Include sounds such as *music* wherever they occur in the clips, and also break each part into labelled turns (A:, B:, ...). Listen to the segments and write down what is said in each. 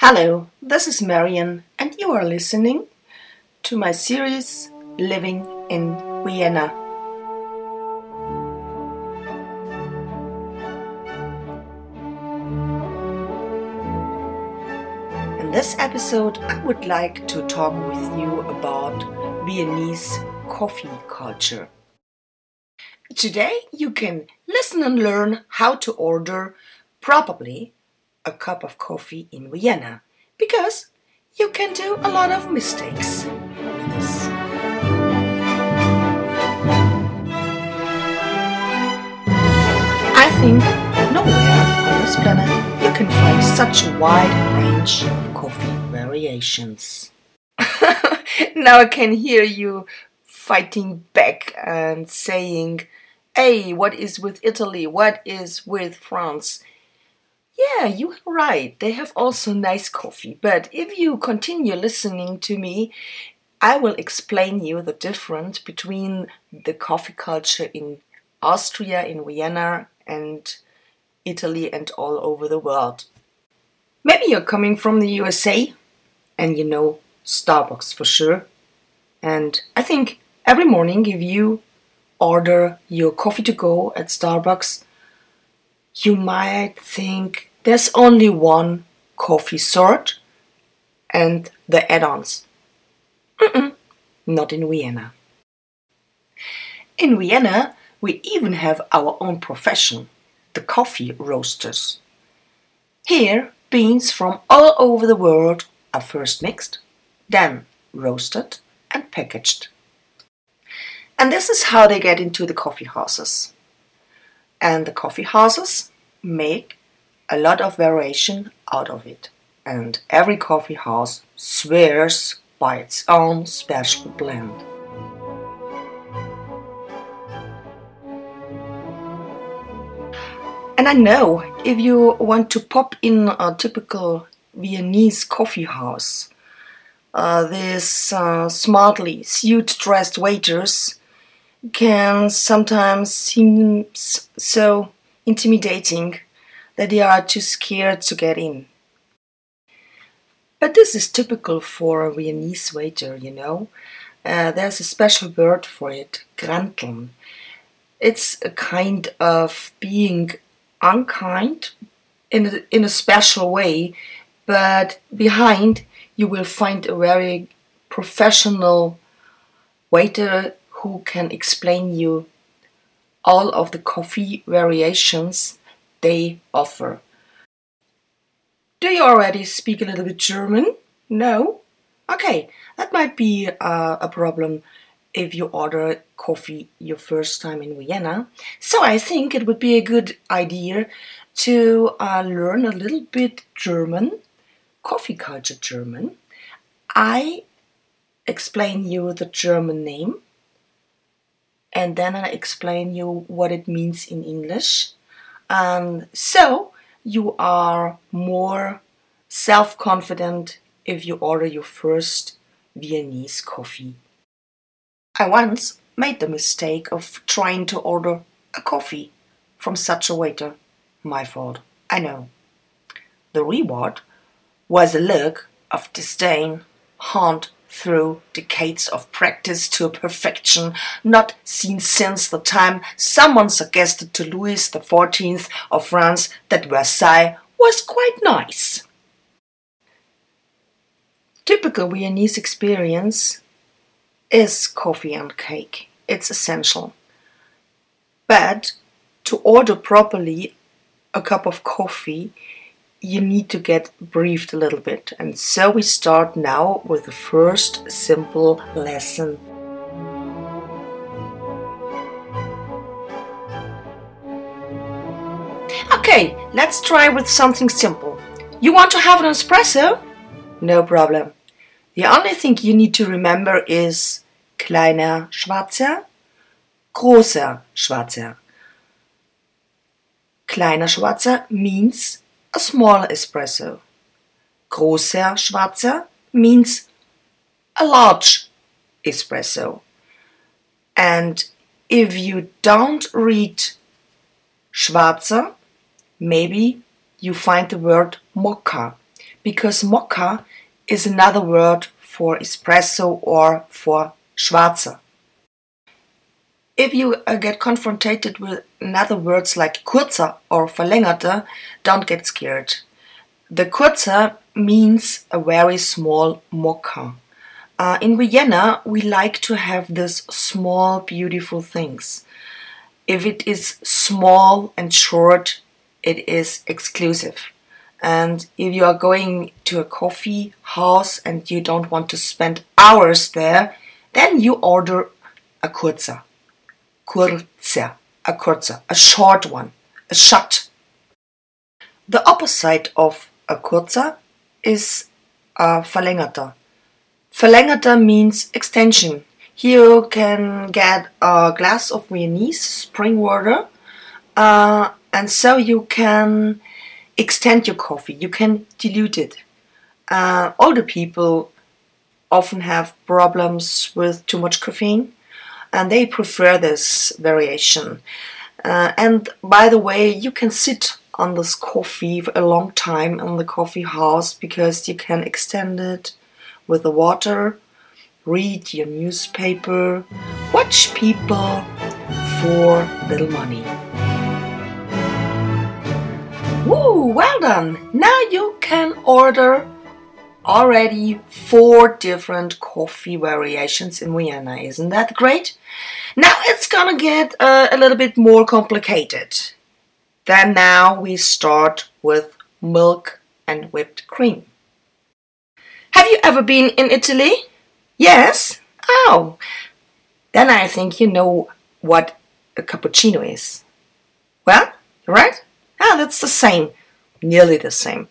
A: Hello, this is Marian, and you are listening to my series Living in Vienna. In this episode, I would like to talk with you about Viennese coffee culture. Today, you can listen and learn how to order properly a cup of coffee in Vienna because you can do a lot of mistakes. I think nowhere on this planet you can find such a wide range of coffee variations. *laughs* now I can hear you fighting back and saying, Hey, what is with Italy? What is with France? Yeah, you are right. They have also nice coffee. But if you continue listening to me, I will explain you the difference between the coffee culture in Austria, in Vienna, and Italy, and all over the world. Maybe you're coming from the USA and you know Starbucks for sure. And I think every morning, if you order your coffee to go at Starbucks, you might think there's only one coffee sort and the add-ons. Not in Vienna. In Vienna, we even have our own profession, the coffee roasters. Here, beans from all over the world are first mixed, then roasted and packaged. And this is how they get into the coffee houses. And the coffee houses make a lot of variation out of it, and every coffee house swears by its own special blend. And I know if you want to pop in a typical Viennese coffee house, uh, these uh, smartly suit dressed waiters can sometimes seem so intimidating that they are too scared to get in. But this is typical for a Viennese waiter, you know. Uh, there's a special word for it, granteln. It's a kind of being unkind in a, in a special way, but behind you will find a very professional waiter who can explain you all of the coffee variations they offer. Do you already speak a little bit German? No? Okay, that might be uh, a problem if you order coffee your first time in Vienna. So I think it would be a good idea to uh, learn a little bit German, coffee culture German. I explain you the German name and then I explain you what it means in English and so you are more self confident if you order your first Viennese coffee. I once made the mistake of trying to order a coffee from such a waiter. My fault, I know. The reward was a look of disdain, haunt, through decades of practice to a perfection not seen since the time someone suggested to Louis XIV of France that Versailles was quite nice. Typical Viennese experience is coffee and cake. It's essential. But to order properly a cup of coffee, you need to get briefed a little bit. And so we start now with the first simple lesson. Okay, let's try with something simple. You want to have an espresso? No problem. The only thing you need to remember is kleiner Schwarzer, großer Schwarzer. Kleiner Schwarzer means a small espresso. Großer Schwarzer means a large espresso. And if you don't read Schwarzer, maybe you find the word mocha because mocha is another word for espresso or for schwarze. If you uh, get confronted with another words like kurzer or verlängerte, don't get scared. The kurzer means a very small mocha. Uh, in Vienna, we like to have this small, beautiful things. If it is small and short, it is exclusive. And if you are going to a coffee house and you don't want to spend hours there, then you order a kurzer kurze, a kurze, a short one, a short. The opposite of a kurzer is a verlängerter. Verlängerter means extension. Here you can get a glass of Viennese spring water, uh, and so you can extend your coffee. You can dilute it. Uh, older people often have problems with too much caffeine, and they prefer this variation. Uh, and by the way, you can sit on this coffee for a long time in the coffee house because you can extend it with the water, read your newspaper, watch people for little money. Woo, well done! Now you can order already four different coffee variations in Vienna. Isn't that great? Now it's gonna get uh, a little bit more complicated. Then now we start with milk and whipped cream. Have you ever been in Italy? Yes? Oh, then I think you know what a cappuccino is. Well, right? Ah, that's the same nearly the same.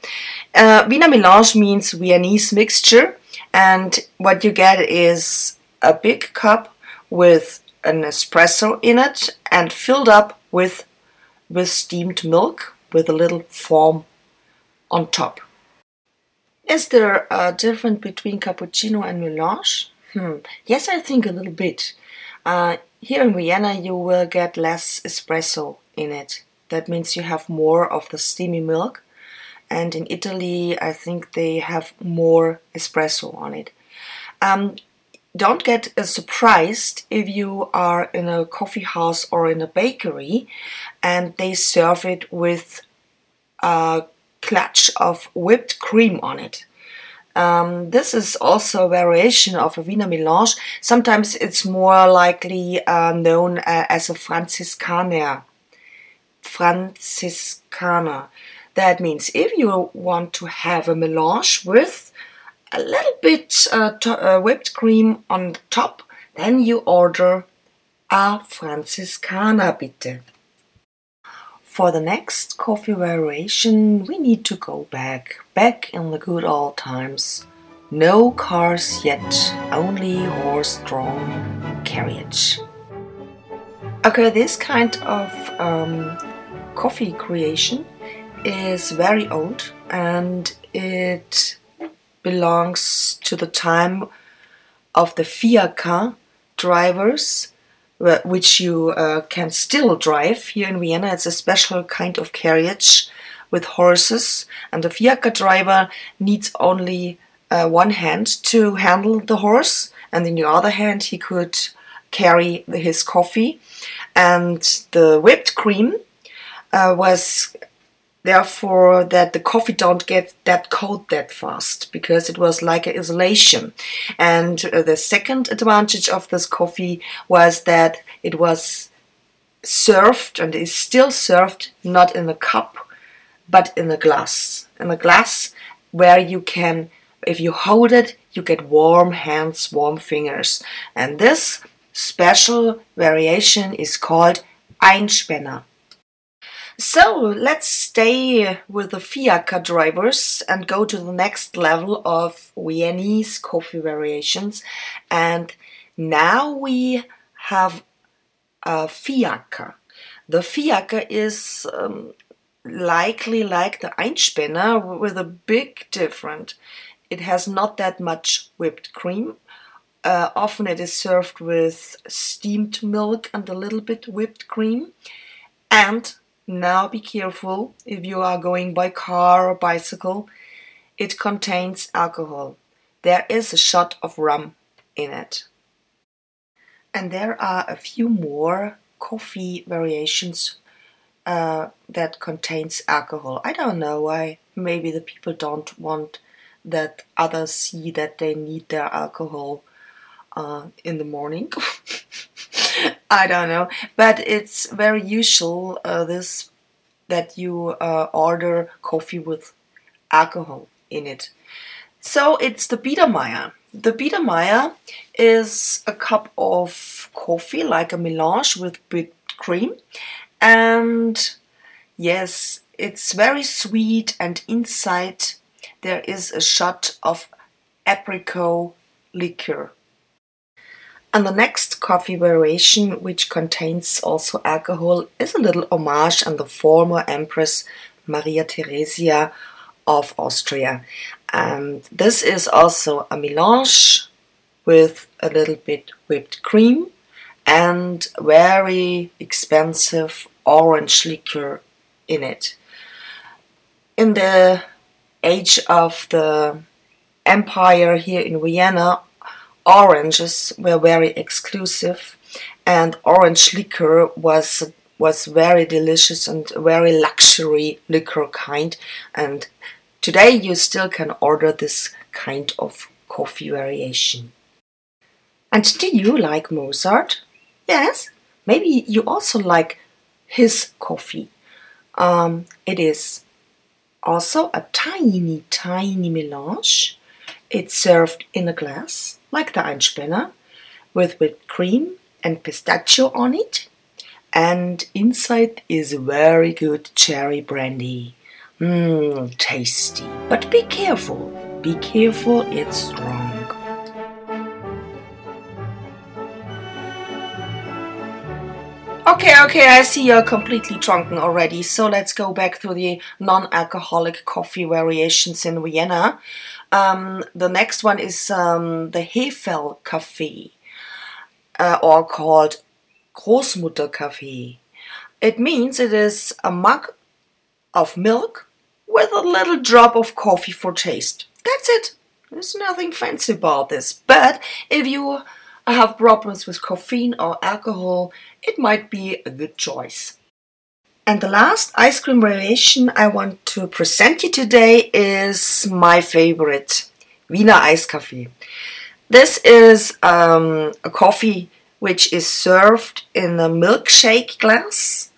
A: Uh, Wiener Melange means Viennese mixture, and what you get is a big cup with an espresso in it and filled up with with steamed milk with a little foam on top. Is there a difference between cappuccino and melange? Hmm. Yes, I think a little bit. Uh, here in Vienna, you will get less espresso in it. That means you have more of the steamy milk. And in Italy, I think they have more espresso on it. Um, don't get uh, surprised if you are in a coffee house or in a bakery and they serve it with a clutch of whipped cream on it. Um, this is also a variation of a Wiener Melange. Sometimes it's more likely uh, known uh, as a Franziskaner Franziskaner. That means if you want to have a melange with a little bit uh, uh, whipped cream on the top, then you order a Franziskaner bitte. For the next coffee variation, we need to go back, back in the good old times. No cars yet, only horse-drawn carriage. Okay, this kind of um, coffee creation is very old and it belongs to the time of the Fiaker drivers, which you uh, can still drive here in Vienna. It's a special kind of carriage with horses, and the Fiaker driver needs only uh, one hand to handle the horse, and in the other hand, he could carry his coffee. And the whipped cream uh, was therefore that the coffee don't get that cold that fast because it was like an isolation. And uh, the second advantage of this coffee was that it was served and is still served not in a cup but in a glass. In a glass where you can if you hold it you get warm hands warm fingers. And this special variation is called Einspänner so let's stay with the Fiaker drivers and go to the next level of Viennese coffee variations. And now we have a Fiaker. The Fiaker is um, likely like the Einspänner with a big difference. It has not that much whipped cream. Uh, often it is served with steamed milk and a little bit whipped cream. And now be careful if you are going by car or bicycle. it contains alcohol. There is a shot of rum in it. And there are a few more coffee variations uh, that contains alcohol. I don't know why. Maybe the people don't want that others see that they need their alcohol uh, in the morning. *laughs* I don't know, but it's very usual uh, this that you uh, order coffee with alcohol in it. So it's the Biedermeier. The Biedermeier is a cup of coffee, like a melange with whipped cream, and yes, it's very sweet, and inside there is a shot of apricot liqueur. And the next coffee variation, which contains also alcohol, is a little homage on the former Empress Maria Theresia of Austria. And this is also a melange with a little bit whipped cream and very expensive orange liqueur in it. In the age of the empire here in Vienna, oranges were very exclusive and orange liquor was was very delicious and very luxury liquor kind and today you still can order this kind of coffee variation. And do you like Mozart? Yes, maybe you also like his coffee. Um, it is also a tiny, tiny melange. It's served in a glass, like the Einspänner, with whipped cream and pistachio on it. And inside is very good cherry brandy. Mmm, tasty. But be careful. Be careful, it's strong. Okay, okay, I see you're completely drunken already, so let's go back to the non alcoholic coffee variations in Vienna. Um, the next one is um, the Häferl Kaffee, uh, or called Großmutter Kaffee. It means it is a mug of milk with a little drop of coffee for taste. That's it. There's nothing fancy about this. But if you have problems with caffeine or alcohol, it might be a good choice. And the last ice cream variation I want to present you today is my favorite, Wiener Eiskaffee. This is um, a coffee which is served in a milkshake glass,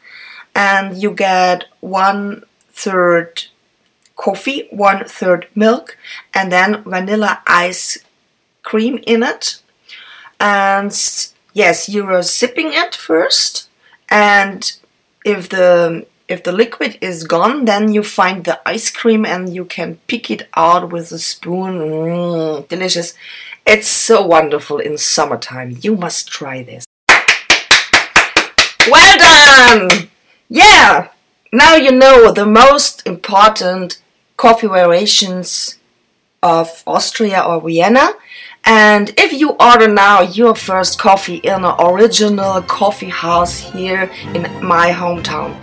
A: and you get one third coffee, one third milk, and then vanilla ice cream in it. And yes, you are sipping it first, and if the if the liquid is gone, then you find the ice cream and you can pick it out with a spoon. Mm, delicious. It's so wonderful in summertime. You must try this. Well done! Yeah! Now you know the most important coffee variations of Austria or Vienna. And if you order now your first coffee in an original coffee house here in my hometown,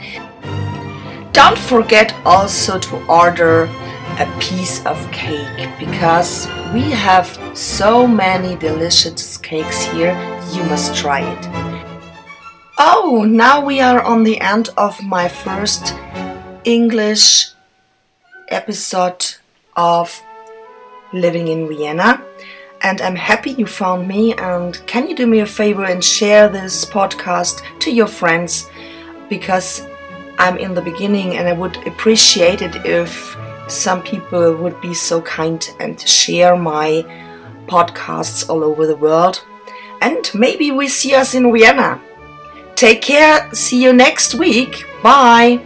A: don't forget also to order a piece of cake because we have so many delicious cakes here. You must try it. Oh, now we are on the end of my first English episode of Living in Vienna and I'm happy you found me. And can you do me a favor and share this podcast to your friends? Because I'm in the beginning and I would appreciate it if some people would be so kind and share my podcasts all over the world. And maybe we see us in Vienna. Take care. See you next week. Bye.